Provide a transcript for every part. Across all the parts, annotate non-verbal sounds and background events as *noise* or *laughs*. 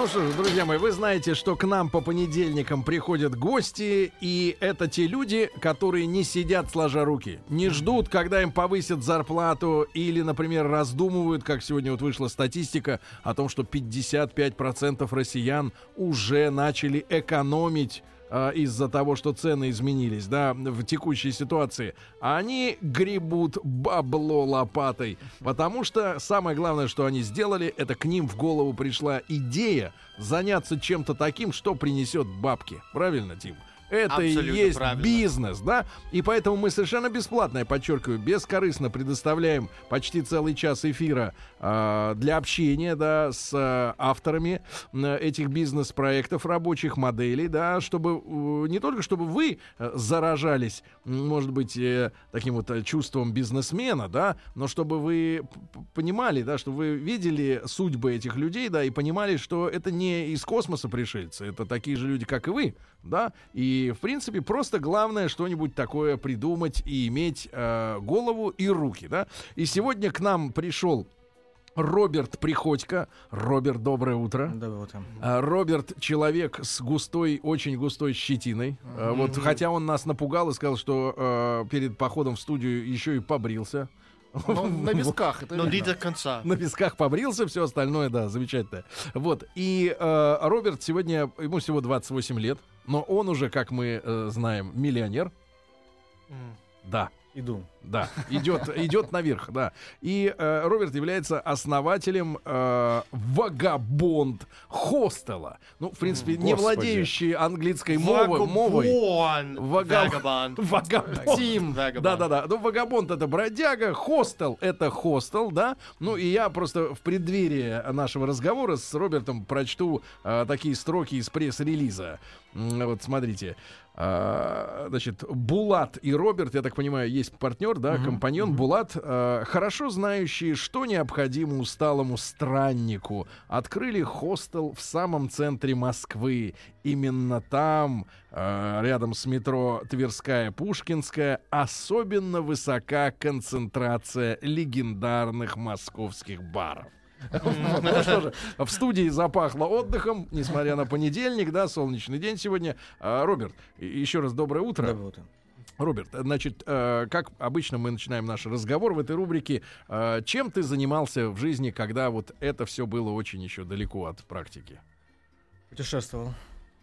Ну что ж, друзья мои, вы знаете, что к нам по понедельникам приходят гости, и это те люди, которые не сидят сложа руки, не ждут, когда им повысят зарплату, или, например, раздумывают, как сегодня вот вышла статистика о том, что 55% россиян уже начали экономить а, из-за того, что цены изменились, да, в текущей ситуации, они гребут бабло лопатой. Потому что самое главное, что они сделали, это к ним в голову пришла идея заняться чем-то таким, что принесет бабки. Правильно, Тим? Это и Абсолютно есть правильно. бизнес, да? И поэтому мы совершенно бесплатно, я подчеркиваю, бескорыстно предоставляем почти целый час эфира э, для общения, да, с э, авторами э, этих бизнес-проектов, рабочих моделей, да, чтобы э, не только чтобы вы э, заражались, может быть, э, таким вот э, чувством бизнесмена, да, но чтобы вы понимали, да, что вы видели судьбы этих людей, да, и понимали, что это не из космоса пришельцы, это такие же люди, как и вы, да, и, в принципе, просто главное что-нибудь такое придумать и иметь э, голову и руки, да. И сегодня к нам пришел Роберт Приходько. Роберт, доброе утро. Доброе утро. А, Роберт человек с густой, очень густой щетиной. А, Вот, хотя он нас напугал и сказал, что э, перед походом в студию еще и побрился. Ну, *laughs* на висках. Это Но не до конца. На песках побрился, все остальное, да, замечательно. Вот. И э, Роберт сегодня, ему всего 28 лет, но он уже, как мы э, знаем, миллионер. Да. Иду. Да, идет, идет наверх, да. И э, Роберт является основателем э, Вагабонд хостела. Ну, в принципе, не Господи. владеющий английской мовой. мовой. Вагабон. Вага- Вагабон. Вагабонд. Тим. Вагабонд. Да-да-да. Ну, вагабонд это бродяга, хостел это хостел, да. Ну, и я просто в преддверии нашего разговора с Робертом прочту э, такие строки из пресс-релиза. Вот, смотрите. А, значит, Булат и Роберт, я так понимаю, есть партнер, да, компаньон Булат, э, хорошо знающие, что необходимо усталому страннику, открыли хостел в самом центре Москвы. Именно там, э, рядом с метро Тверская, Пушкинская, особенно высока концентрация легендарных московских баров. Вот, ну что же, в студии запахло отдыхом, несмотря на понедельник, да, солнечный день сегодня. А, Роберт, еще раз доброе утро. Доброе утро. Роберт, значит, э, как обычно мы начинаем наш разговор в этой рубрике. Э, Чем ты занимался в жизни, когда вот это все было очень еще далеко от практики? Путешествовал.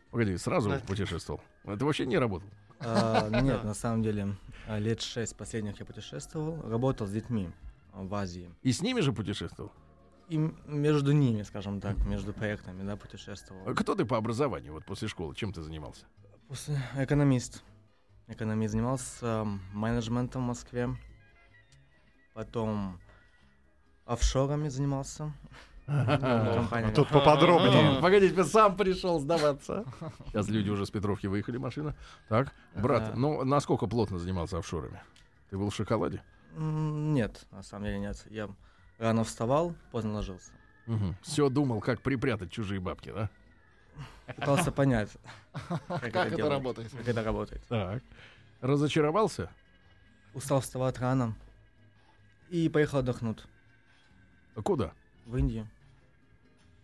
Погоди, сразу Да. путешествовал. Это вообще не работал. А, Нет, на самом деле, а, лет шесть последних я путешествовал. Работал с детьми в Азии. И с ними же путешествовал. И между ними, скажем так, между проектами, да, путешествовал. А Кто ты по образованию, вот после школы, чем ты занимался? После- Экономист. Экономист. Занимался м, менеджментом в Москве. Потом офшорами занимался. Компания. Тут поподробнее. Погоди, ты сам пришел сдаваться. Сейчас люди уже с Петровки выехали, машина. Так, брат, ну насколько плотно занимался офшорами? Ты был в шоколаде? Нет, на самом деле нет. Я рано вставал, поздно ложился. Все думал, как припрятать чужие бабки, да? Пытался понять, как, Как это работает? Как это работает. Так. Разочаровался? Устал вставать рано. И поехал отдохнуть Куда? в Индию.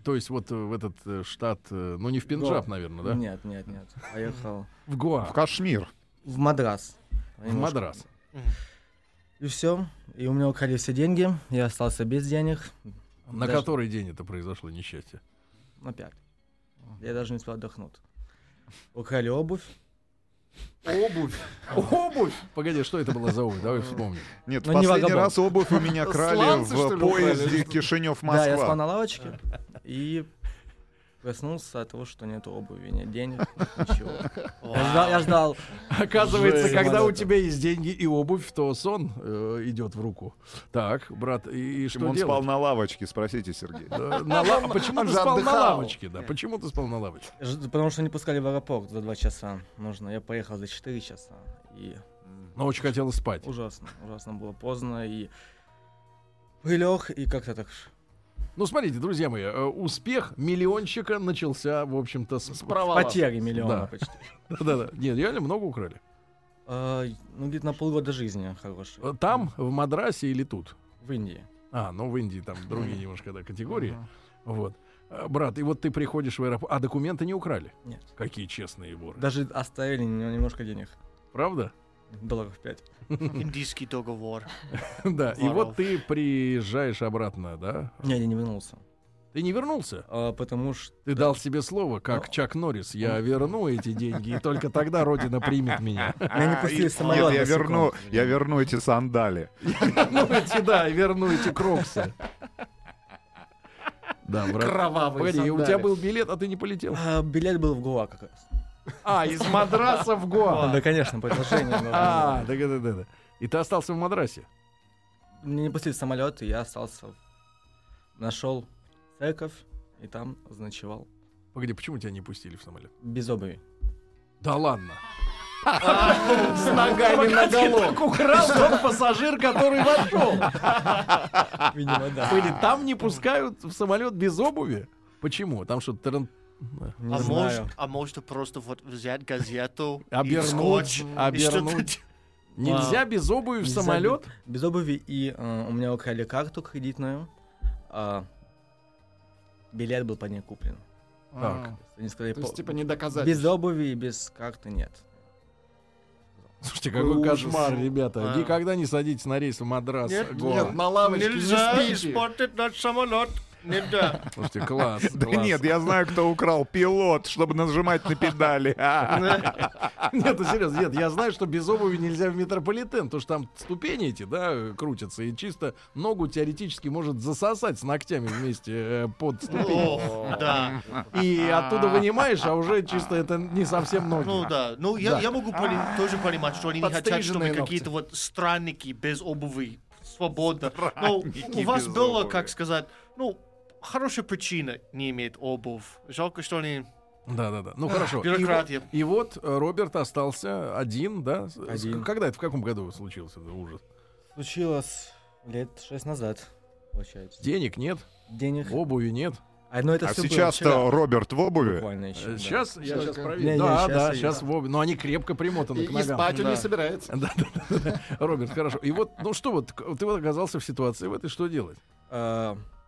То есть вот э, в этот э, штат, э, ну не в Пенджаб, Гоа. наверное, да? Нет, нет, нет. Поехал В Гоа, В Кашмир. в Мадрас. в. Мадрас. И все. И у меня украли все деньги. Я остался без денег. На Даже- который день это произошло несчастье? Опять. Я даже не успел отдохнуть. Украли обувь. Обувь. Обувь! Погоди, что это было за обувь? Давай вспомним. Нет, Ну, не последний вагабон. раз обувь у меня крали Сланцы, в ли, поезде украли? Да, я спал Кишинев-Москва. на лавочке. И Проснулся от того, что нет обуви, нет денег, *laughs* ничего. Я ждал, я ждал. Оказывается, Жесть. когда у тебя есть деньги и обувь, то сон э, идет в руку. Так, брат, и, и что он спал делать? на лавочке, спросите, Сергей. Э, на ла- Почему Он ты спал на отдыхал. лавочке? Да, почему ты спал на лавочке? Потому что не пускали в аэропорт за два часа. Нужно. Я поехал за 4 часа. И Но очень хотелось спать. ужасно, ужасно было поздно. И прилег, и как-то так Ну, смотрите, друзья мои, э, успех миллионщика начался, в общем-то, с... С провала. потери миллиона Да. почти. *laughs* Да-да. Нет, реально много украли. А, ну, где-то на полгода жизни хороший. Э, Там, в Мадрасе или тут? В Индии. А, ну в Индии там другие немножко да, категории. Вот. Э, Брат, и вот ты приходишь в аэропорт, а документы не украли? Нет. Какие честные воры. Даже оставили нем- немножко денег. Правда? Долларов 5. Индийский договор. *laughs* Да. И вот ты приезжаешь обратно, да? Не, я не вернулся. Ты не вернулся? А, потому что... Ты дал себе слово, как Ну. Чак Норрис. Я верну эти деньги, и только тогда Родина примет меня. *laughs* Меня не А, пустили в самолет Нет, я верну, я верну эти сандали. *laughs* Верну эти, да, верну эти кроксы. Да, брат. Кровавые Погоди, у тебя был билет, а ты не полетел? А, билет был в Гоа как раз. А, из Мадраса в Гоа. Да, конечно, предложение. *laughs* А, да, да, да, да. И ты остался в Мадрасе? Мне не пустили в самолет, и я остался. Нашел церковь, и там заночевал. Погоди, почему тебя не пустили в самолет? Без обуви. Да ладно. С ногами на Так украл тот пассажир, который вошел. Видимо, да. Или там не пускают в самолет без обуви? Почему? Там что, Не а, знаю. может, а может просто вот взять газету и обернуть, скотч, и обернуть? что-то- Нельзя без обуви в самолет? Без обуви, и э, у меня украли карту кредитную. а билет был по ней куплен. А, Они сказали, То есть, типа, не доказать. без обуви и без карты нет. Слушайте, Какой какой ужас. кошмар, ребята. А. Никогда не садитесь на рейс в Мадрас. Нет, Гоа. Нет, на лавочке Нельзя не спите. испортить наш самолет. Слушайте, класс. Да класс. нет, я знаю, кто украл пилот, чтобы нажимать на педали. *laughs* Нет, ну серьезно, нет, я знаю, что без обуви нельзя в метрополитен, потому что там ступени эти, да, крутятся, и чисто ногу теоретически может засосать с ногтями вместе э, под ступень. Да. И оттуда вынимаешь, а уже чисто это не совсем ноги. Ну да. Ну я, я могу тоже понимать, что они не хотят, чтобы какие-то вот странники без обуви свободно. Ну, Странники у вас было, как сказать, ну, хорошая причина не иметь обувь. Жалко, что они... Да, да, да. Ну хорошо. И бюрократия. И вот э, Роберт остался один, да? Один. Когда это, в каком году случился этот ужас? Случилось лет шесть назад, получается. Денег нет, Денег. обуви нет. А, ну, это А сейчас-то Роберт в обуви. еще. Э, да. Сейчас, я сейчас Только- проверю. Не, не, Да, щас да, и- сейчас в обуви. Но они крепко примотаны И, к и ногам. спать он Да. не собирается. Да, да, да, да. Роберт, хорошо. И вот, ну что вот, ты вот оказался в ситуации в этой, что делать?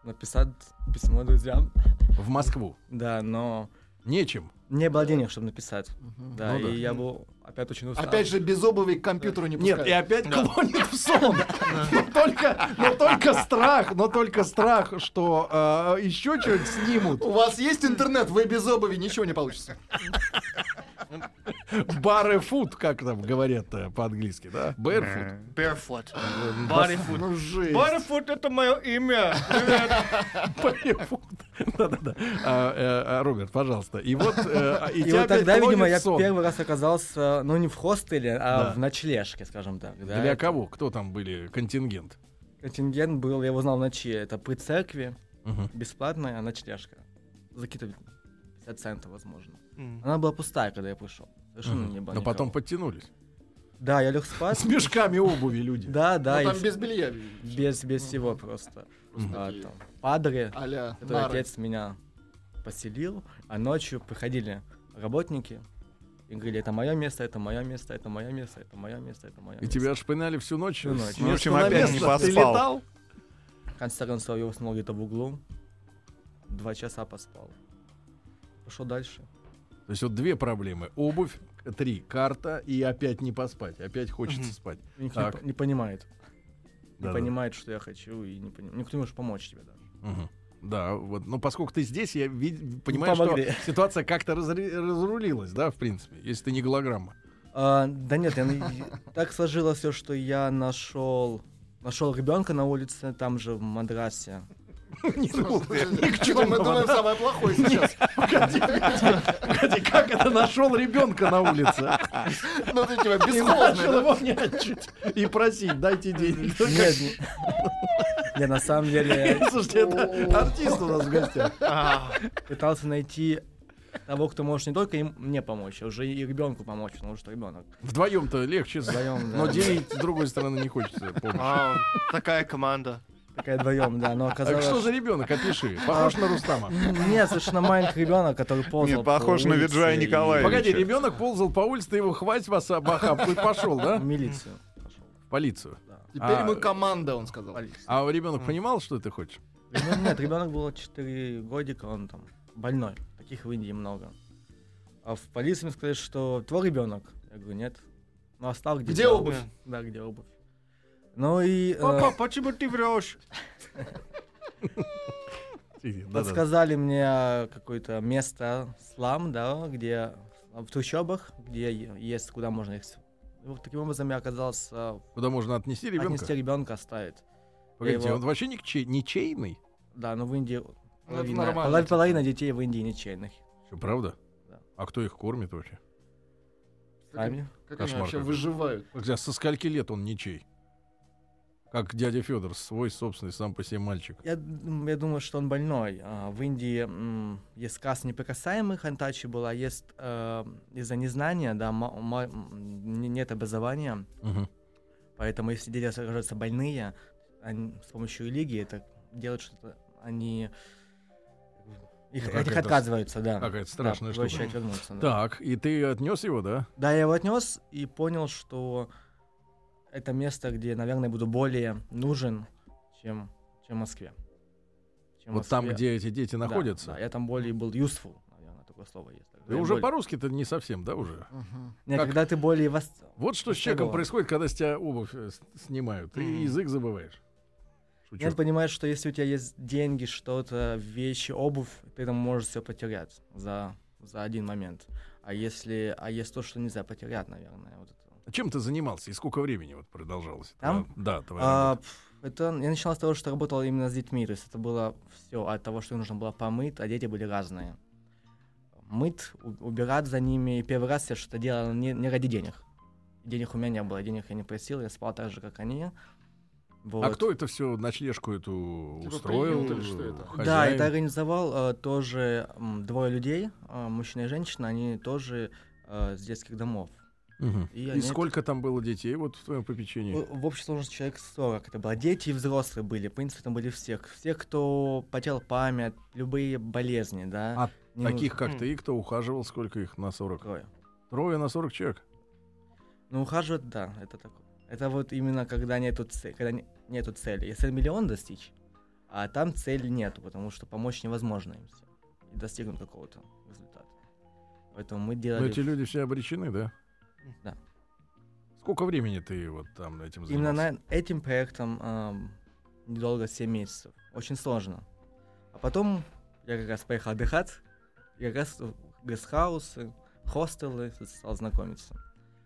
Написать письмо друзьям. В Москву. Да, но Нечем. не было денег, чтобы написать. Да, Ну да. и я был опять очень устал. Опять же, без обуви к компьютеру не Нет, пускают. и опять клонит в сон. *laughs* Но только, но только страх, но только страх, что э, еще что-нибудь снимут. У вас есть интернет, вы без обуви, ничего не получится. Барефут, как там говорят э, по-английски, да? Barefoot. Barefoot. Bodyfoot. Ну. Bodyfoot — это мое имя. Barefoot. *laughs* Да-да-да. А, э, а, Роберт, пожалуйста. И вот, э, и И вот тогда, видимо, я первый раз оказался, ну, не в хостеле, а в ночлежке, скажем так. Для кого? Кто там были? Контингент? Контингент был, я его знал в ночи. Это при церкви, бесплатная ночлежка. За какие-то 50 центов, возможно. Она была пустая, когда я пришел. Совершенно не было Но потом подтянулись. Да, я лег спать. С мешками обуви люди. Да, да, Ну, и там без белья. без, без всего просто. А, там, падре, А-ля который нары. отец меня поселил, а ночью приходили работники и говорили, это мое место, это мое место, это мое место, это мое место, это мое И место. тебя шпынали всю ночь. Всю ночь. С В общем, опять не место. Ты поспал. летал? В конце концов, я уснул где-то в углу, два часа поспал. Пошел дальше. То есть вот две проблемы. Обувь, три, карта и опять не поспать. Опять хочется Мгм. спать. Никто Так. не, по- не понимает. Не Да-да. понимает, что я хочу, и не поним- никто не может помочь тебе даже. Мгм. Да, вот, ну поскольку ты здесь, я вид- понимаю, что помогли. *laughs* ситуация как-то разри- разрулилась, да, в принципе, если ты не голограмма. А, да нет, я, так сложилось все, что я нашел нашел ребенка на улице, там же в Мадрасе. *laughs* Не глупый. Ни к чему. мы думаем самое плохое *laughs* сейчас. Погоди, как это нашел ребенка на улице? Ну ты типа И начал бесхозный, его нянчить и просить, дайте денег. Нет, не- не, на самом деле *laughs* Слушайте, это артист у нас в гостях. А, пытался найти того, кто может не только им, мне помочь, а уже и ребенку помочь, потому что ребенок. Вдвоем-то легче, Вдвоем, да. но делить с другой стороны не хочется. помнишь. а, такая команда. Такая вдвоем, да, но А оказалось... что за ребенок? Опиши. *laughs* Похож на Рустама. Нет, совершенно маленький ребенок, который ползал Нет, похож по на Виджая Николаевича. Погоди, ребенок ползал по улице, ты его хватит вас об и пошел, да? В милицию. В полицию. Теперь А- мы команда, он сказал. А ребенок понимал, что ты хочешь? Нет, ребенок было 4 годика, он там больной. Таких в Индии много. А в полиции мне сказали, что твой ребенок. Я говорю, нет. Ну, остал где Где обувь? Да, где обувь. Ну и э, Папа, почему ты врешь? Подсказали мне э, какое-то место, слам, да, где в трущобах, где есть, куда можно их... вот таким образом я оказался Куда можно отнести ребенка? отнести ребенка, оставить. Погодите, его- он вообще ничей- ничейный? Да, но в Индии это половина, нормально, половина- типа. половина детей в Индии ничейных. Что, правда? Да. А кто их кормит вообще? Сами. Как они Кошмар вообще выживают? Хотя Со скольки лет он ничей? Как дядя Федор, свой собственный сам по себе мальчик. Я, я думаю, что он больной. А, в Индии есть сказ неприкасаемых, антачи была, есть э, из-за незнания, да, нет образования, Мгм. поэтому если дети окажутся больные, они с помощью религии это делают что-то, они их, от них отказываются, да. какая-то страшная да, штука. вернуться, да. Так, и ты отнес его, да? Да, я его отнес и понял, что это место, где, наверное, буду более нужен, чем, чем в Москве. Чем в Вот там, Москве. где эти дети Да, находятся. Да, я там более был useful, наверное, такое слово есть. Ты Я уже более- по-русски-то не совсем, да, уже? Не, как- когда ты более вос... Вот что с человеком происходит, когда с тебя обувь э, снимают. Ты Мгм. язык забываешь. Шучу. Нет, понимаешь, что если у тебя есть деньги, что-то, вещи, обувь, ты там можешь все потерять за, за один момент. А если, а есть то, что нельзя потерять, наверное. Вот это. Чем ты занимался и сколько времени вот продолжалось? Там? Да, твоя А, работа. это я начинал с того, что работал именно с детьми, то есть это было все от того, что нужно было помыть, а дети были разные. Мыть, убирать за ними. И первый раз я что-то делал не, не ради денег. Денег у меня не было, денег я не просил, я спал так же, как они. Вот. А кто это все ночлежку эту Типа устроил? приют или что это? Да, это организовал э, тоже м, двое людей, э, мужчина и женщина, они тоже э, с детских домов. Мгм. И И, они- сколько там было детей вот в твоем попечении? В, в общей сложности человек 40 это было. Дети и взрослые были. В принципе, там были всех. Все, кто потерял память, любые болезни, да. А Не Таких, нужно. как ты, кто ухаживал, сколько их на 40? Трое. Трое на 40 человек? Ну, ухаживать, да, это такое. Это вот именно когда нету, цели, когда не- нету цели. Если миллион достичь, а там цели нету, потому что помочь невозможно им всем. И достигнуть какого-то результата. Поэтому мы Но делали... эти люди все обречены, да? Да. Сколько времени ты вот там этим Именно занимался? на этим проектом ам, недолго, 7 месяцев. Очень сложно. А потом я как раз поехал отдыхать, и как раз в гестхаусы, хостелы стал знакомиться.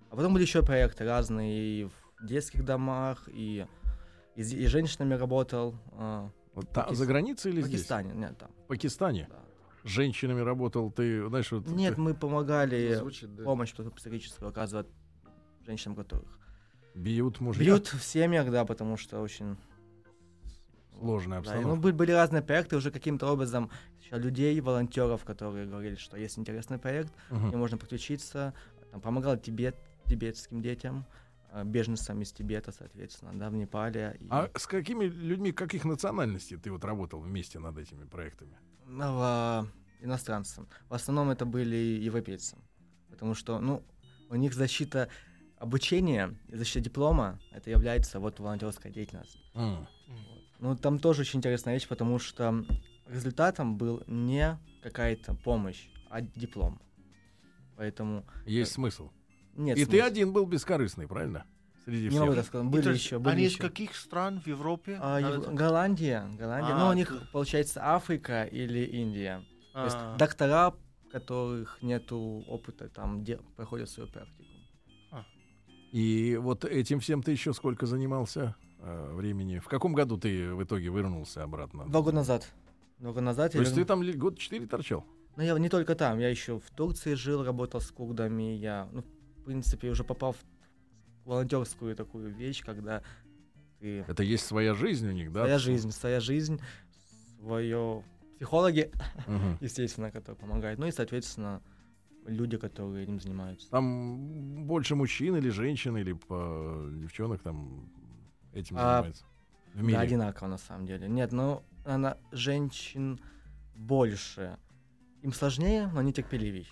А потом были еще проекты разные, и в детских домах, и, и, и с женщинами работал. а, Вот та- Пакис- за границей или в здесь? Пакистане, нет, там. В Пакистане? да. С женщинами работал, ты, знаешь, вот... Нет, ты- мы помогали Звучит, да. помощь психическую оказывать женщинам, которых Бьют мужья. бьют в семьях, да, потому что очень Сложная Да, и, обстановка. ну, были, были разные проекты, уже каким-то образом еще людей, волонтеров, которые говорили, что есть интересный проект, Мгм. где можно подключиться. Там, помогал Тибет, тибетским детям, э, беженцам из Тибета, соответственно, да, в Непале. И, А с какими людьми, каких национальностей ты вот работал вместе над этими проектами? В- иностранцам. В основном это были европейцы, потому что, ну, у них защита обучения, защита диплома, это является вот волонтерская деятельность. М. Ну, там тоже очень интересная вещь, потому что результатом был не какая-то помощь, а диплом. Поэтому Есть смысл. нет И ты смысла. один был бесkorыстный, правильно? Среди Не всех. могу так сказать. Были есть еще, были Они из еще. каких стран в Европе? А, Ев- Голландия, Голландия. ну, А, у них, то- получается, Африка или Индия. То есть А, доктора, которых нету опыта, там де- проходят свою практику. И вот этим всем ты еще сколько занимался? э, времени. В каком году ты в итоге вернулся обратно? Два года назад. Два года назад. То я есть ты верну- там ли- год четыре торчал? Ну, я не только там, я еще в Турции жил, работал с курдами. Я, ну, в принципе, уже попал в волонтерскую такую вещь, когда ты... Это есть своя жизнь у них, да? Своя жизнь, своя жизнь, свое... Психологи, Мгм. *laughs* естественно, которые помогают. Ну и, соответственно, люди, которые этим занимаются. Там больше мужчин или женщин, или по девчонок там этим А, занимается? В Да, мире. одинаково на самом деле. Нет, ну, она женщин больше. Им сложнее, но они терпеливей.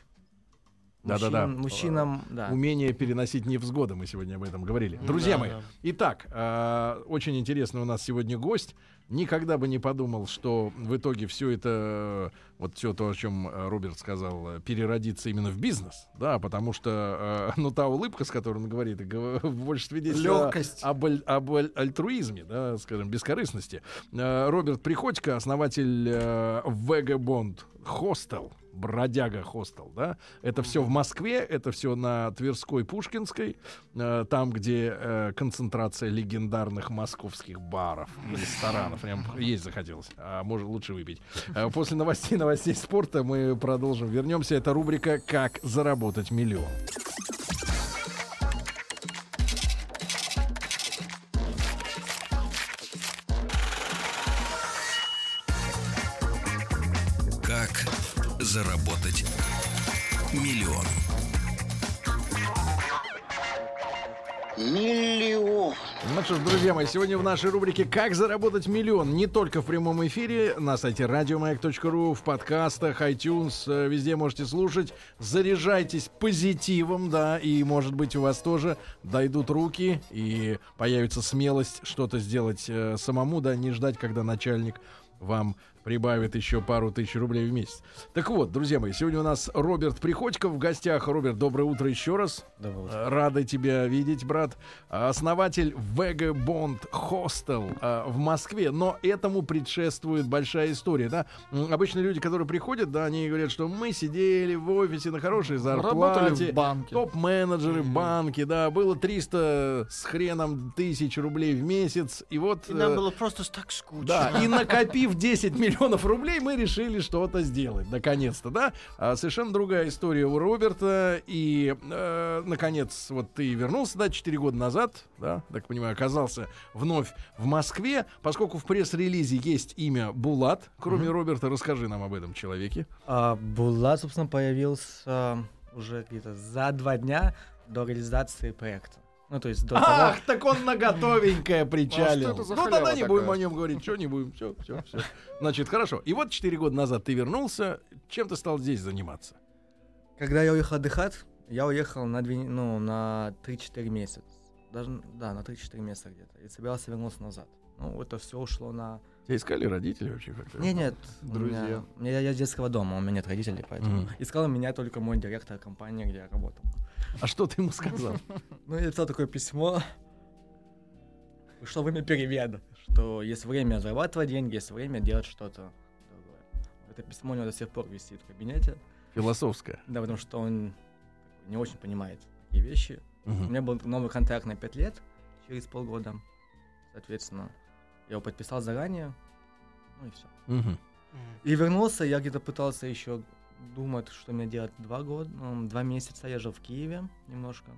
Да-да-да. Мужчин- Мужчинам, да. Умение переносить невзгоды, мы сегодня об этом говорили. Друзья Да, мои, да. итак, э, очень интересный у нас сегодня гость. Никогда бы не подумал, что в итоге все это, вот все то, о чем э, Роберт сказал, э, переродится именно в бизнес, да, потому что, э, ну, та улыбка, с которой он говорит, гов- больше свидетельствует Лёгкость. об, аль- об аль- альтруизме, да, скажем, бескорыстности. Э, Роберт Приходько, основатель э, Вегабонд Хостел, Бродяга Хостел, да, это все в Москве, это все на Тверской Пушкинской, э, там, где э, концентрация легендарных московских баров и ресторанов, прям есть захотелось, а может лучше выпить. Э, После новостей, новостей спорта мы продолжим, вернемся, это рубрика «Как заработать миллион». Заработать миллион? Миллион. Ну что ж, друзья мои, сегодня в нашей рубрике «Как заработать миллион» не только в прямом эфире, на сайте радиомаяк.ру, в подкастах, iTunes, э, везде можете слушать. Заряжайтесь позитивом, да, и, может быть, у вас тоже дойдут руки и появится смелость что-то сделать э, самому, да, не ждать, когда начальник вам прибавит еще пару тысяч рублей в месяц. Так вот, друзья мои, сегодня у нас Роберт Приходько в гостях. Роберт, доброе утро еще раз. Доброе утро. Э, Рады тебя видеть, брат. А, Основатель Vega Bond Hostel а, в Москве. Но этому предшествует большая история, да? Обычно люди, которые приходят, да, они говорят, что мы сидели в офисе на хорошей зарплате. Топ-менеджеры в банке, да, было 300 с хреном тысяч рублей в месяц, и вот... И нам э, было просто так скучно. да, и накопив 10 миллионов *laughs* рублей, мы решили что-то сделать, наконец-то, да? А совершенно другая история у Роберта, и, э, наконец, вот ты вернулся, да, 4 года назад, да, так понимаю, оказался вновь в Москве, поскольку в пресс-релизе есть имя Булат, кроме Роберта, расскажи нам об этом человеке. А, Булат, собственно, появился уже где-то за два дня до реализации проекта. Ну, то есть до того... Ах, так он на готовенькое *laughs* причалил. А за ну, тогда не будем о нем говорить, что не будем, все, все, все. Значит, хорошо. И вот 4 года назад ты вернулся, чем ты стал здесь заниматься? Когда я уехал отдыхать, я уехал на, две, не- ну, на 3-4 месяца. Даже, да, на 3-4 месяца где-то. И собирался вернуться назад. Ну, это все ушло на... Тебя искали родители вообще как-то? Нет, нет, Друзья. У меня, у меня- я из детского дома, у меня нет родителей, поэтому... Мгм. Искал меня только мой директор компании, где я работал. А что ты ему сказал? *laughs* Ну, я написал такое письмо. Пришло время перемены, что есть время зарабатывать деньги, есть время делать что-то другое. Это письмо у него до сих пор висит в кабинете, Философская. да, потому что он не очень понимает такие вещи. У Мгм. меня был новый контракт на 5 лет, через полгода. Соответственно, я его подписал заранее, ну и все. Мгм. И вернулся, я где-то пытался еще думать, что мне делать два года, ну, два месяца я жил в Киеве немножко.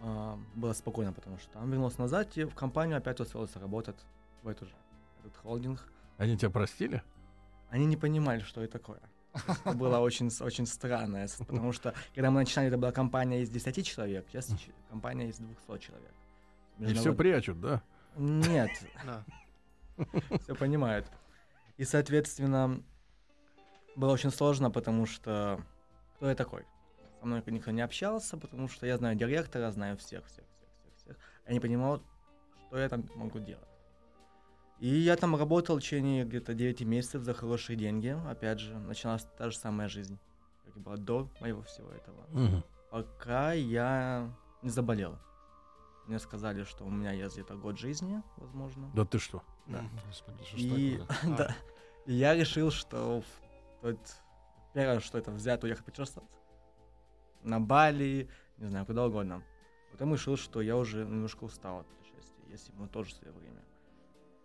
А, было спокойно, потому что там вернулся назад и в компанию опять устроился работать в эту же, этот холдинг. Они тебя простили? Они не понимали, что это такое. Это было очень, очень странно, потому что когда мы начинали, это была компания из 10 человек, сейчас компания из 200 человек. И все прячут, да? Нет, все понимают. И, соответственно, было очень сложно, потому что кто я такой? Со мной никто не общался, потому что я знаю директора, знаю всех, всех, всех, всех, всех. Я не понимал, что я там могу делать. И я там работал в течение где-то 9 месяцев за хорошие деньги. Опять же, началась та же самая жизнь, как и была до моего всего этого. Мгм. Пока я не заболел. Мне сказали, что у меня есть где-то год жизни, возможно. Да ты что? Да. Господи, что И, такое? *laughs* да. И я решил, что тот, первое, что это взять, уехать путешествовать. На Бали, не знаю, куда угодно. Потом решил, что я уже немножко устал от путешествий. есть ему тоже свое время.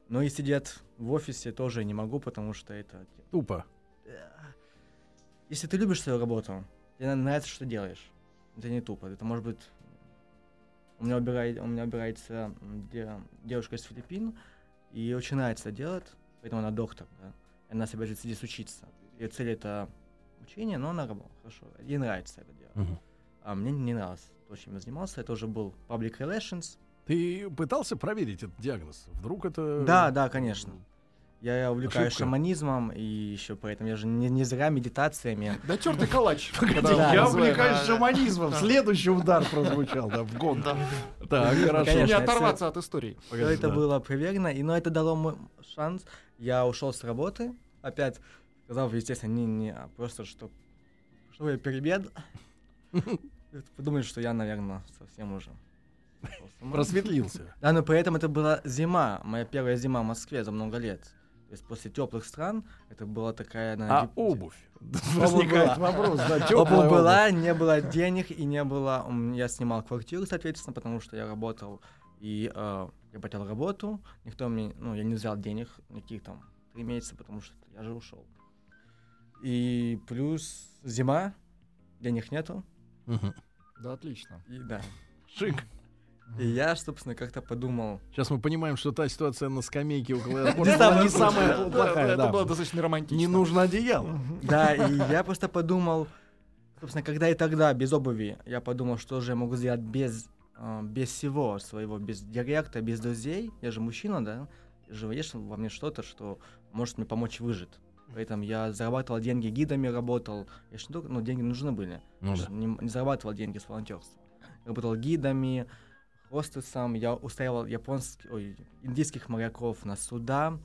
Но и сидеть в офисе тоже не могу, потому что это... Тупо. Если ты любишь свою работу, тебе нравится, что делаешь, это не тупо. Это может быть... У меня, убирает, у меня убирается девушка из Филиппин, и ей очень нравится это делать, поэтому она доктор, да. И она собирается здесь учиться. Ее цель это учение, но она работает хорошо. Ей нравится это делать. Мгм. А мне не нравилось то, чем я занимался. Это уже был public relations. Ты пытался проверить этот диагноз? Вдруг это... Да, да, конечно. Я, увлекаюсь Ошибка. шаманизмом, и еще поэтому я же не, не зря медитациями. Да тертый калач. *laughs* Да, Я увлекаюсь шаманизмом. Следующий удар прозвучал, да, в гон. Так, хорошо. Не оторваться от истории. Все это было проверено, и но это дало мой шанс. Я ушел с работы, опять сказал, естественно, не, не, а просто что, что я перебед. *laughs* Подумали, что я, наверное, совсем уже. Просветлился. Да, но при этом это была зима, моя первая зима в Москве за много лет. То есть после теплых стран это была такая... А наверное, деп- обувь? *laughs* Возникает была. вопрос, да, Обувь была, не было денег и не было... Я снимал квартиру, соответственно, потому что я работал и э, я потерял работу. Никто мне... Ну, я не взял денег никаких там три месяца, потому что я же ушел. И плюс зима, денег нету. Да, отлично. И да. Шик. И я, собственно, как-то подумал... Сейчас мы понимаем, что та ситуация на скамейке около аэропорта Не самая плохая. Это было достаточно романтично. Не нужно одеяло. Да, и я просто подумал, собственно, когда и тогда, без обуви, я подумал, что же я могу сделать без, э, без всего своего, без директа, без друзей. Я же мужчина, да? Же есть во мне что-то, что может мне помочь выжить. Поэтому я зарабатывал деньги гидами, работал. Я ж не только, ну, деньги нужны были. Ну да. не, не зарабатывал деньги с волонтерства. Работал гидами, хостесом, я устраивал японских, ой, индийских моряков на суда.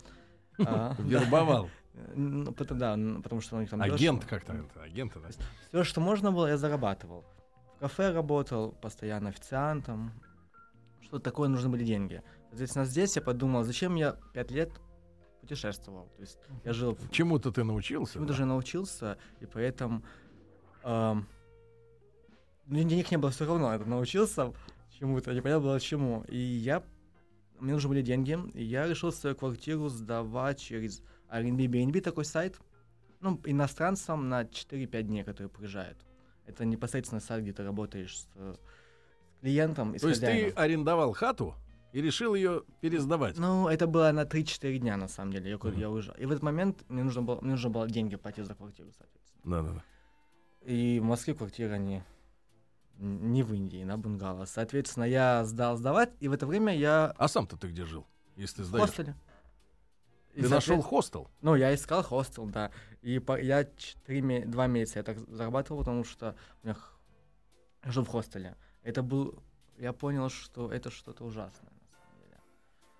*laughs* а, Вербовал. Э, Ну, пото- да, н- потому что у них там Агент как-то. это, Агенты, да? Все, что можно было, я зарабатывал. В кафе работал, постоянно официантом. Что такое нужны были деньги. Соответственно, здесь я подумал, зачем я пять лет путешествовал. То есть я жил Чему-то ты научился? чему да? даже научился, и поэтому ну, денег не было все равно, я научился чему-то, не понятно было чему. И я, мне нужны были деньги, и я решил свою квартиру сдавать через Airbnb, BNB такой сайт, ну, иностранцам на 4-5 дней, которые приезжают. Это непосредственно сайт, где ты работаешь с, с клиентом и То есть ты арендовал хату и решил ее пересдавать? Ну, это было на 3-4 дня, на самом деле, я, Мгм. я уезжал. И в этот момент мне нужно было, мне нужно было деньги платить за квартиру, соответственно. Да-да-да. И в Москве квартира не, не в Индии, на бунгало. Соответственно, я сдал сдавать, и в это время я А сам-то ты где жил? Если ты в сдаешь? хостеле. И, Ты нашел соответ- хостел? Ну, я искал хостел, да. И по- я четыре ме- два месяца я так зарабатывал, потому что у меня жил в хостеле. Это был... Я понял, что это что-то ужасное.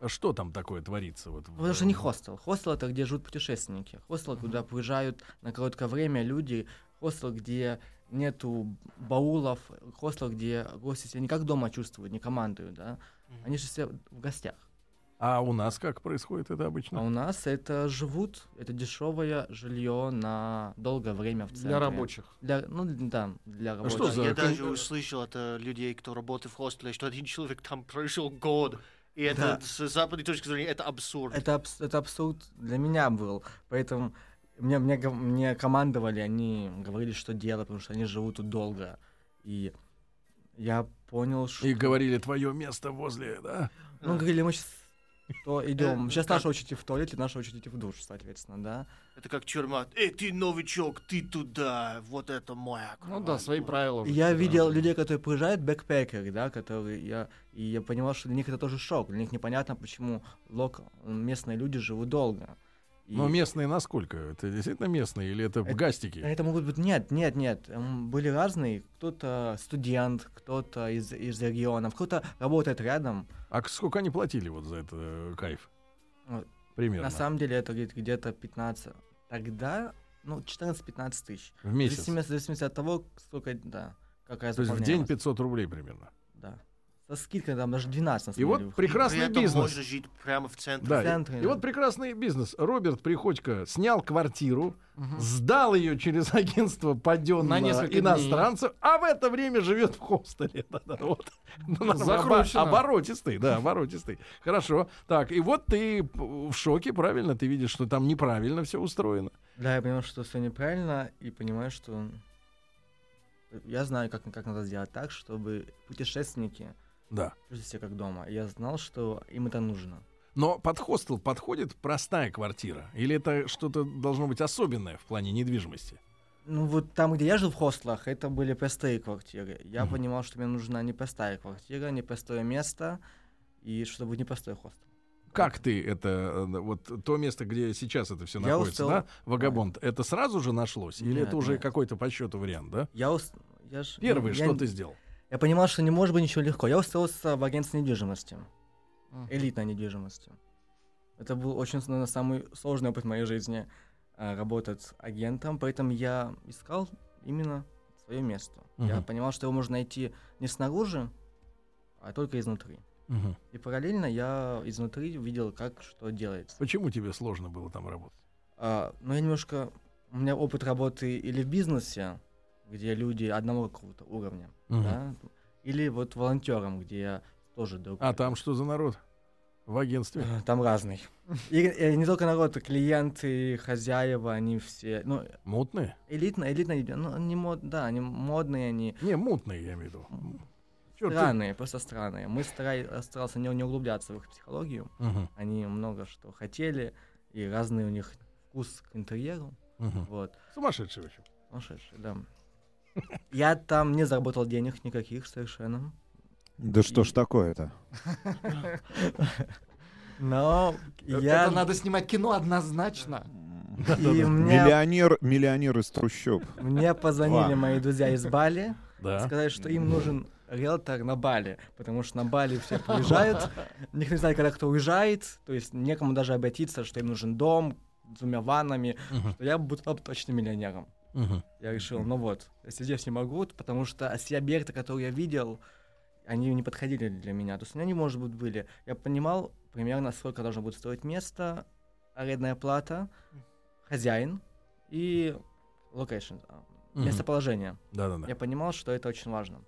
А Что там такое творится? Вот, в- Потому что не хостел. Хостел это где живут путешественники. Хостел, куда приезжают на короткое время люди. Хостел, где нету баулов. Хостел, где гости себя не как дома чувствуют, не командуют, да. Они же все в гостях. А у нас как происходит это А обычно? у нас это живут, это дешевое жилье на долгое время в центре. Для рабочих. Для, ну, да, для А рабочих. что за- Я кон- даже услышал от э, людей, кто работает в хостеле, что один человек там прожил год. И это Да. с западной точки зрения это абсурд. Это, абс- это абсурд для меня был. Поэтому мне, мне, мне командовали, они говорили, что делать, потому что они живут тут долго. И я понял, что... И говорили, твое место возле, да? Ну, говорили, мы сейчас то идем. Э, Сейчас как- наша очередь в туалете, наша очередь в душ, соответственно, да. Это как тюрьма. Эй, ты новичок, ты туда, вот это моя Ну да, свои правила. Я видел людей, которые приезжают, бэкпекеры, да, которые я и я понимал, что для них это тоже шок. Для них непонятно, почему лок, местные люди живут долго. И Но местные насколько? Это действительно местные или это в Это- гастике? это могут быть нет, нет, нет. Были разные. Кто-то студент, кто-то из, из регионов, кто-то работает рядом. А сколько они платили вот за это э, кайф? Примерно. На самом деле это где- где-то 15. Тогда, ну, 14-15 тысяч. В В месяц. зависимости, в зависимости от того, сколько, да, какая То есть в день заполняемость. 500 рублей примерно. Да. Со скидкой там даже 12 на И самом вот деле. При прекрасный этом бизнес. можно жить прямо в центре. Да, В центре, и, и да. вот прекрасный бизнес. Роберт Приходько снял квартиру, Мгм. сдал ее через агентство паден На несколько иностранцев, а в это время живет в хостеле. *laughs* Да-да, вот. Закручено. Оборотистый, да, оборотистый. Хорошо. Так, и вот ты в шоке, правильно? Ты видишь, что там неправильно все устроено. Да, я понял, что все неправильно, и понимаю, что я знаю, как, как надо сделать так, чтобы путешественники Да. себя как дома. Я знал, что им это нужно. Но под хостел подходит простая квартира? Или это что-то должно быть особенное в плане недвижимости? Ну вот там, где я жил в хостелах, это были простые квартиры. Я Мгм. понимал, что мне нужна непростая квартира, непростое место, и чтобы непростой хостел. Как ты это, э, вот то место, где сейчас это все Я находится, устал. да, Вагабонд, это сразу же нашлось? Или Нет, это уже нет. какой-то по счету вариант, да? Я, ус- я ж- Первый, ну, что я, ты сделал? Я понимал, что не может быть ничего легко. Я устроился в агентстве недвижимости, Мгм. элитной недвижимости. Это был очень, наверное, самый сложный опыт в моей жизни а, работать агентом, поэтому я искал именно свое место. Я Мгм. понимал, что его можно найти не снаружи, а только изнутри. Мгм. И параллельно я изнутри видел, как что делается. Почему тебе сложно было там работать? А, но я немножко... У меня опыт работы или в бизнесе, где люди одного какого-то уровня, Мгм. да, или вот волонтером, где я тоже друг. А там что за народ? В агентстве? Э, Там разный. И, э, не только народ, и клиенты, хозяева, они все, ну, Мутные? элитно, элитно, ну, они мод, да, они модные, они Не, мутные, я имею в виду. Чёрт ты- странные, просто странные. Мы старай, старался не, не углубляться в их психологию. Мгм, Они много что хотели, и разный у них вкус к интерьеру. мгм. Вот. Сумасшедший вообще. Сумасшедший, да. Я там не заработал денег никаких совершенно. Да что ж такое-то? Но Это я... надо снимать кино однозначно. И мне, Миллионер, миллионер из трущоб. мне позвонили мои друзья из Бали, Да. сказали, что им нужен риэлтор на Бали, потому что на Бали все *laughs* уезжают, никто не знает, когда кто уезжает, то есть некому даже обратиться, что им нужен дом с двумя ваннами, что я буду точно миллионером. Мгм. Я решил, ну вот, здесь не могу, то потому что все объекты, которые я видел, они не подходили для меня. То есть они, может быть, были. Я понимал примерно, сколько должно будет стоить место, арендная плата, хозяин и локейшн, а, местоположение. Да-да-да. Я понимал, что это очень важно.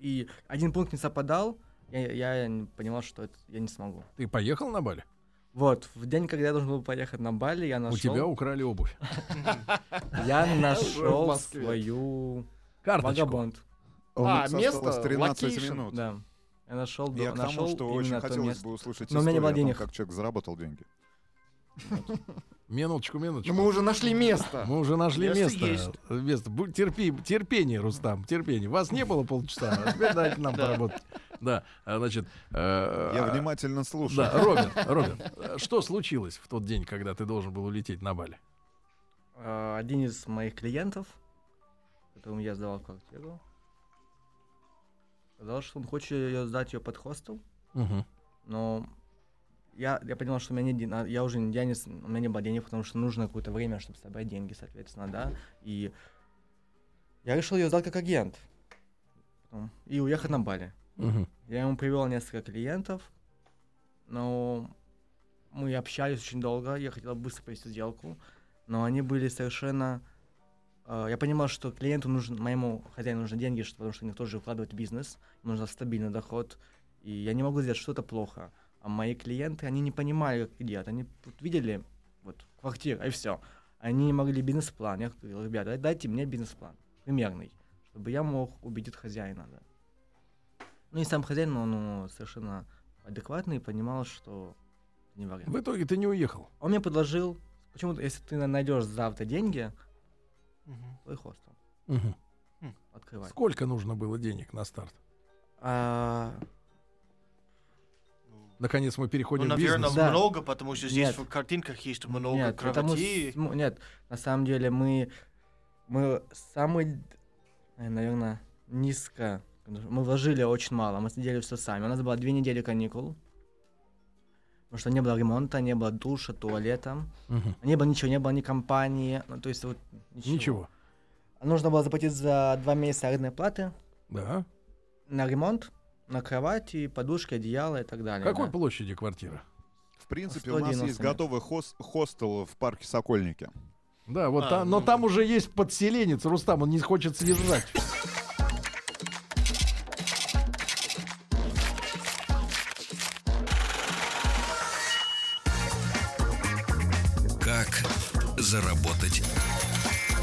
И один пункт не совпадал, я, я понимал, что это я не смогу. Ты поехал на Бали? Вот, в день, когда я должен был поехать на Бали, я У нашел, тебя украли обувь. *laughs* я нашел свою Карточку. У А, нас место, осталось 13 локейшн. минут. Да. Я нашел, Я к тому, нашел что именно очень то хотелось место. бы услышать Но у меня не было о том, денег. как человек заработал деньги. Минуточку, Но минуточку. мы уже нашли место. Мы уже нашли Место место. место. Терпи, терпение, Рустам, терпение. Вас не было полчаса, а теперь дайте нам *laughs* поработать. Да, а, значит... э, Я а, внимательно слушаю. Да, Робин, Робин, э, что случилось в тот день, когда ты должен был улететь на Бали? А, Один из моих клиентов, которому я сдавал квартиру, сказал, что он хочет ее сдать ее под хостел, Мгм. но я, я понял, что у меня нет я уже я не, у меня не было денег, потому что нужно какое-то время, чтобы собрать деньги, соответственно, да. И я решил ее сдать как агент. И уехать на Бали. Мгм. Я ему привел несколько клиентов, но мы общались очень долго, я хотел быстро провести сделку, но они были совершенно... э, я понимал, что клиенту нужен, моему хозяину нужны деньги, что- потому что у тоже вкладывать в бизнес, нужен стабильный доход, и я не могу сделать что-то плохо. А мои клиенты, они не понимали, как делать, они тут видели вот квартира и все. Они не могли бизнес-план. Я говорил, ребята, дайте мне бизнес-план, примерный, чтобы я мог убедить хозяина, да. Ну и сам хозяин, он ну, совершенно адекватный и понимал, что не вариант. В итоге ты не уехал. Он мне предложил, почему-то, если ты на- найдешь завтра деньги, Мгм. твой хостел Мгм. открывай. Сколько нужно было денег на старт? А, Наконец мы переходим Ну, в наверное, бизнес. Да. много, потому что здесь Нет. в картинках есть много нет, потому кровати. ну, нет, на самом деле мы, мы самый, наверное, низко, мы вложили очень мало, мы сделали все сами. У нас было две недели каникул, потому что не было ремонта, не было душа, туалета, Мгм. не было ничего, не было ни компании, ну, то есть вот ничего. Ничего. Нужно было заплатить за два месяца арендной платы Да. на ремонт На кровати, подушки, одеяло и так далее. Какой да. площади квартира? В принципе, у нас 190 есть готовый хос- хостел в парке Сокольники. Да, вот А, та- но ну. там уже есть подселенец, Рустам, он не хочет съезжать. Как заработать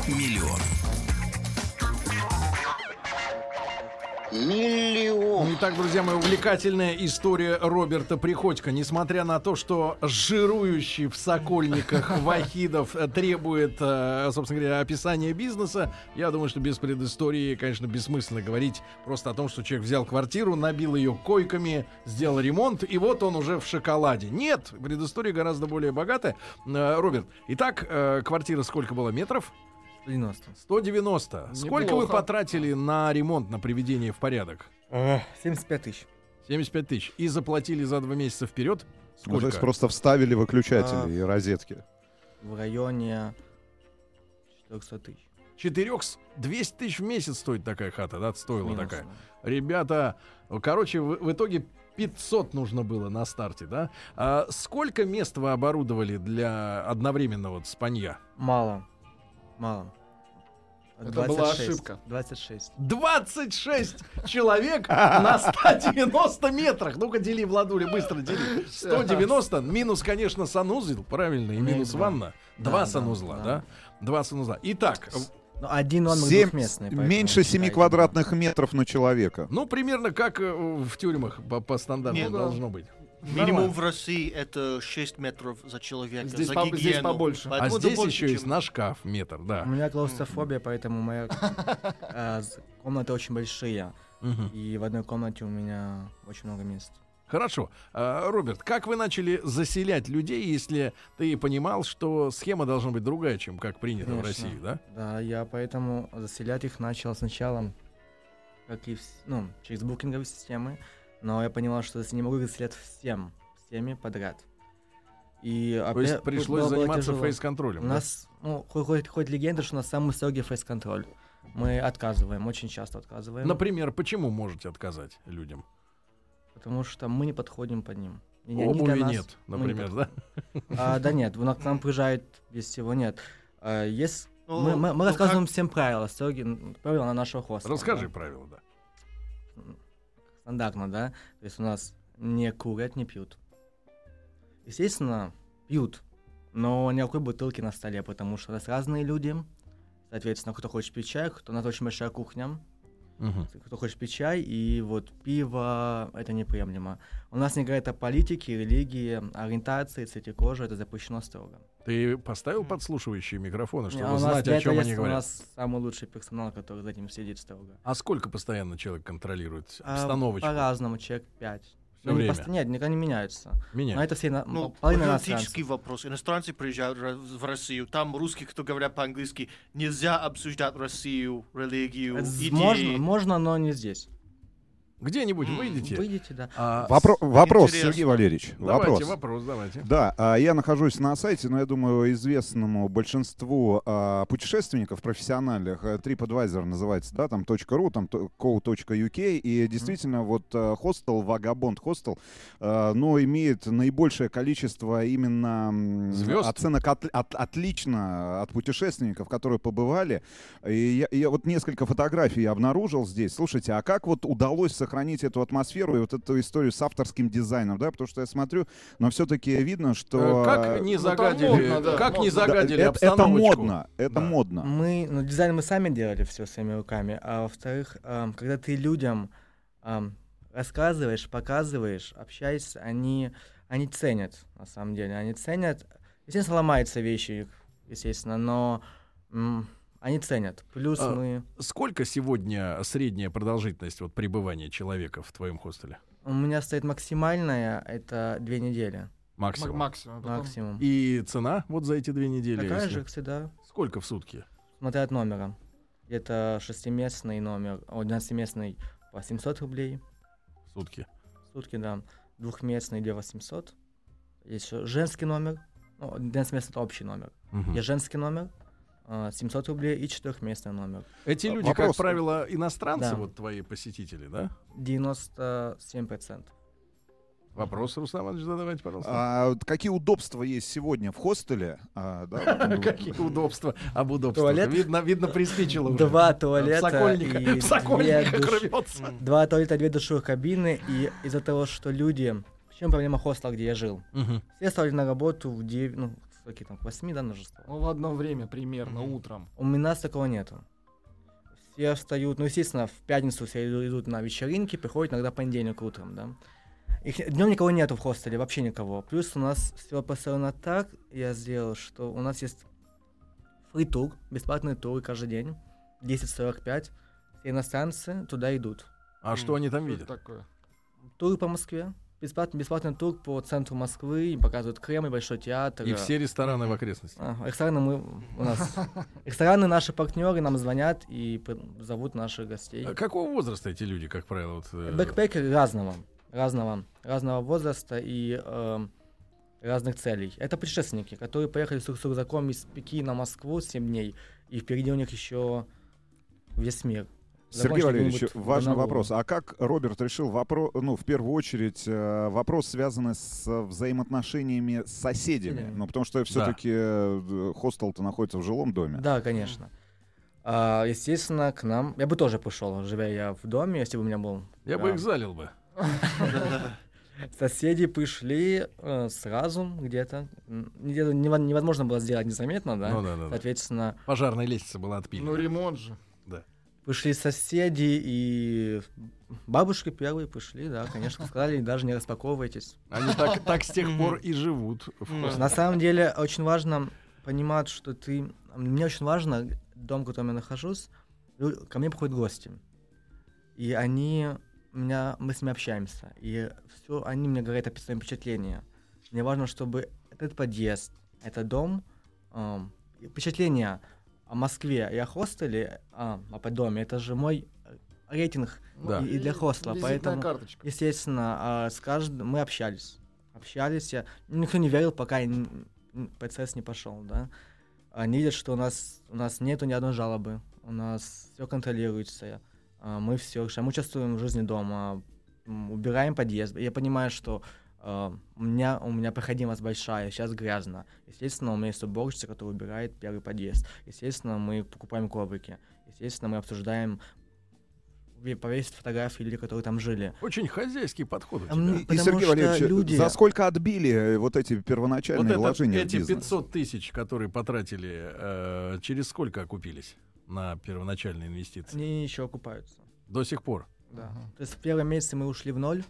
миллион? Итак, друзья мои, увлекательная история Роберта Приходько. Несмотря на то, что жирующий в Сокольниках *laughs* Вахидов требует, э, собственно говоря, описания бизнеса, я думаю, что без предыстории, конечно, бессмысленно говорить просто о том, что человек взял квартиру, набил ее койками, сделал ремонт, и вот он уже в шоколаде. Нет, предыстория гораздо более богатая. Э, Роберт, итак, э, квартира сколько было метров? 90. 190. Сколько вы Неплохо. потратили на ремонт, на приведение в порядок? 75 тысяч. 75 тысяч. И заплатили за два месяца вперед? Ну, Сколько? то есть просто вставили выключатели А. и розетки. В районе 400 тысяч. 4 200 тысяч в месяц стоит такая хата, да? Стоила Минус. такая. Ребята, короче, в, в итоге 500 нужно было на старте, да? А сколько мест вы оборудовали для одновременного спанья? Мало. Мало. Это была ошибка. 26. 26 человек на 190 метрах. Ну-ка, дели, Владуля, быстро дели. 190, минус, конечно, санузел, правильно, и Ну, минус ванна. Два санузла, да? Два санузла. Итак, Ну, один Семь- двухместный. меньше 7 считайте. квадратных метров на человека. ну, примерно как э, в тюрьмах по, по стандарту ну, должно быть. Минимум Нормально. в России это 6 метров за человека. Здесь за по- здесь гигиену. побольше. А Поэтому это здесь больше, еще чем- есть на шкаф метр, У да. меня клаустрофобия, поэтому моя а, з- комнаты очень большие. И в одной комнате у меня очень много мест. Хорошо. А, Роберт, как вы начали заселять людей, если ты понимал, что схема должна быть другая, чем как принято в. России, да? Да, я поэтому заселять их начал сначала, как и вс- ну, через букинговые системы, но я поняла, что не могу заселять всем, всеми подряд. И То есть опять пришлось было- было заниматься фейс-контролем. У да? нас, ну, хо- хоть, хоть легенда, что у нас самый строгий фейс-контроль. Мы отказываем, очень часто отказываем, Например, почему можете отказать людям? потому что мы не подходим под ним. И Обуви нас- нет, мы не например, да? *laughs* А, да нет, к нам приезжает без всего нет. А, есть, Ну, мы, мы- мы ну, рассказываем всем правила, строгие правила на нашего хостела. Расскажи да. правила, да. Стандартно, да? То есть у нас не курят, не пьют. Естественно, пьют, но никакой бутылки на столе, потому что у нас разные люди. Соответственно, кто хочет пить чай, кто у нас очень большая кухня, Мгм. кто хочет пить чай, и вот пиво это неприемлемо. У нас не говорят о политике, религии, ориентации, цвете кожи, это запрещено строго. Ты поставил подслушивающие микрофоны, Не, чтобы а нас знать, о чем они говорят? У нас самый лучший персонал, который за этим сидит строго. А сколько постоянно человек контролирует А, обстановочку? По-разному, человек 5. Всё время. Нет, никогда не меняются. Меня. Но это все на... Ну, половина политический иностранцев. вопрос. Иностранцы приезжают в Россию, там русские, кто говорят по-английски, нельзя обсуждать Россию, религию, Это идеи. Можно, можно, но не здесь. Где-нибудь выйдете? Выйдите, да. А, Вопро- вопрос, Интересно. Сергей Валерьевич. Давайте, вопрос. вопрос, давайте. Да, а, я нахожусь на сайте, но я думаю, известному большинству а, путешественников профессиональных, э, TripAdvisor называется, да, там .ru, там co.uk, и действительно вот э, хостел, Vagabond хостел, э, но имеет наибольшее количество именно Звезд? оценок от- от- отлично от путешественников, которые побывали. И я, я вот несколько фотографий обнаружил здесь. Слушайте, а как вот удалось сохранить эту атмосферу и вот эту историю с авторским дизайном, да, потому что я смотрю, но все-таки видно, что... Э, Как не ну, там загадили, модно, да, как не модно. Да, загадили это, это обстановочку? модно, это Да. модно. Мы, ну, дизайн мы сами делали все своими руками. А во-вторых, ам, когда ты людям ам, рассказываешь, показываешь, общаешься, они, они ценят, на самом деле. Они ценят. Естественно, ломаются вещи, естественно, но м, они ценят. Плюс А, мы... Сколько сегодня средняя продолжительность вот пребывания человека в твоем хостеле? У меня стоит максимальная, это две недели М- Максимум. Максимум. потом- максимум. И цена вот за эти две недели? Такая если- же, как всегда, Сколько в сутки? смотря от номера. Это шестиместный номер, о, 12-местный по 700 рублей. В сутки. в сутки, да. Двухместный 2 800. Есть еще женский номер. Ну, 12 мест это общий номер. Мгм. Есть женский номер. 700 рублей и четырехместный номер. Эти люди, Вопрос. как правило, иностранцы, да. вот твои посетители, да? 97%. Вопрос, Руслан Иванович, задавайте, пожалуйста. А, какие удобства есть сегодня в хостеле? А, да, *laughs* какие удобства? Об удобствах. Туалет? Видно, видно, приспичило уже. Два туалета и *laughs* две душ... Два туалета, две душевых кабины. И из-за того, что люди... В чем проблема хостела, где я жил? Все стали на работу в 9, ну, какие там, к 8, да, нужно Ну, в одно время примерно, утром. У меня такого нету. Все встают, ну, естественно, в пятницу все идут на вечеринки, приходят иногда понедельник утром, да. Их, днем никого нету в хостеле, вообще никого. Плюс у нас все построено так, я сделал, что у нас есть фри-тур, бесплатный тур каждый день, 10.45. Все иностранцы туда идут. А mm. что они там видят? Такое? Тур по Москве. Бесплатный, бесплатный тур по центру Москвы, им показывают Кремль, Большой театр. И все рестораны в окрестностях. А, рестораны мы у нас. *laughs* Рестораны наши партнеры нам звонят и зовут наших гостей. А какого возраста эти люди, как правило? Вот, э... Бэкпекеры разного разного, разного возраста и э, разных целей. Это путешественники, которые поехали с рюкзаком из Пекина в Москву 7 дней, и впереди у них еще весь мир. Сергей Валерьевич, важный вопрос. А как Роберт решил вопрос, ну, в первую очередь, э, вопрос, связанный с взаимоотношениями с соседями? Ну, потому что все-таки да. Э, хостел-то находится в жилом доме. Да, конечно. А, естественно, к нам... Я бы тоже пришел, живя я в доме, если бы у меня был... Я да. бы их залил бы. *laughs* Соседи пришли э, сразу где-то. Где-то невозможно было сделать незаметно, да? Ну, да, да, Соответственно... Пожарная лестница была отпилена. Ну, ремонт же. Пришли соседи и бабушки первые пришли, да, конечно, сказали, даже не распаковывайтесь. Они так, так с тех пор и живут. На самом деле очень важно понимать, что ты... Мне очень важно, дом, в котором я нахожусь, ко мне приходят гости. И они меня, мы с ними общаемся, и все, они мне говорят о своем впечатлении. Мне важно, чтобы этот подъезд, этот дом, э, впечатление о Москве и о хостеле, а, о доме, это же мой рейтинг да. и, и для хостела. Поэтому, карточка. естественно, э, с каждым мы общались. Общались, я, никто не верил, пока процесс не пошел, да. Они видят, что у нас, у нас нету ни одной жалобы, у нас все контролируется, а, мы все, мы участвуем в жизни дома, убираем подъезд. Я понимаю, что Uh, у меня у меня проходимость большая, сейчас грязно. Естественно, у меня есть уборщица, которая убирает первый подъезд. Естественно, мы покупаем коврики. Естественно, мы обсуждаем повесить фотографии людей, которые там жили. Очень хозяйский подход. У тебя. И, и Сергей Валерьевич, люди... за сколько отбили вот эти первоначальные вот вложения это, Эти 500 тысяч, которые потратили, э, через сколько окупились? на первоначальные инвестиции? Они еще окупаются. До сих пор? Да. Ага. То есть в первом месяце мы ушли в ноль,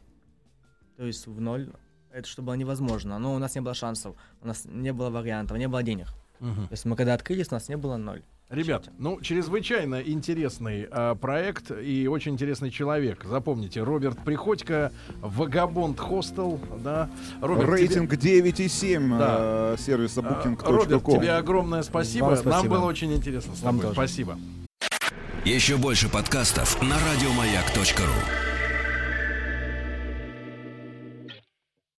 то есть в ноль. Это что было невозможно. Но у нас не было шансов, у нас не было вариантов, не было денег. Угу. То есть мы когда открылись, у нас не было ноль. Ребят, ну, чрезвычайно интересный э, проект и очень интересный человек. Запомните, Роберт Приходько, Вагабонд Хостел, да. Роберт, Рейтинг тебе... 9,7 да. э, сервиса booking.com. Роберт, тебе огромное спасибо. спасибо. Нам было очень интересно с тобой. Спасибо. Еще больше подкастов на радиомаяк.ру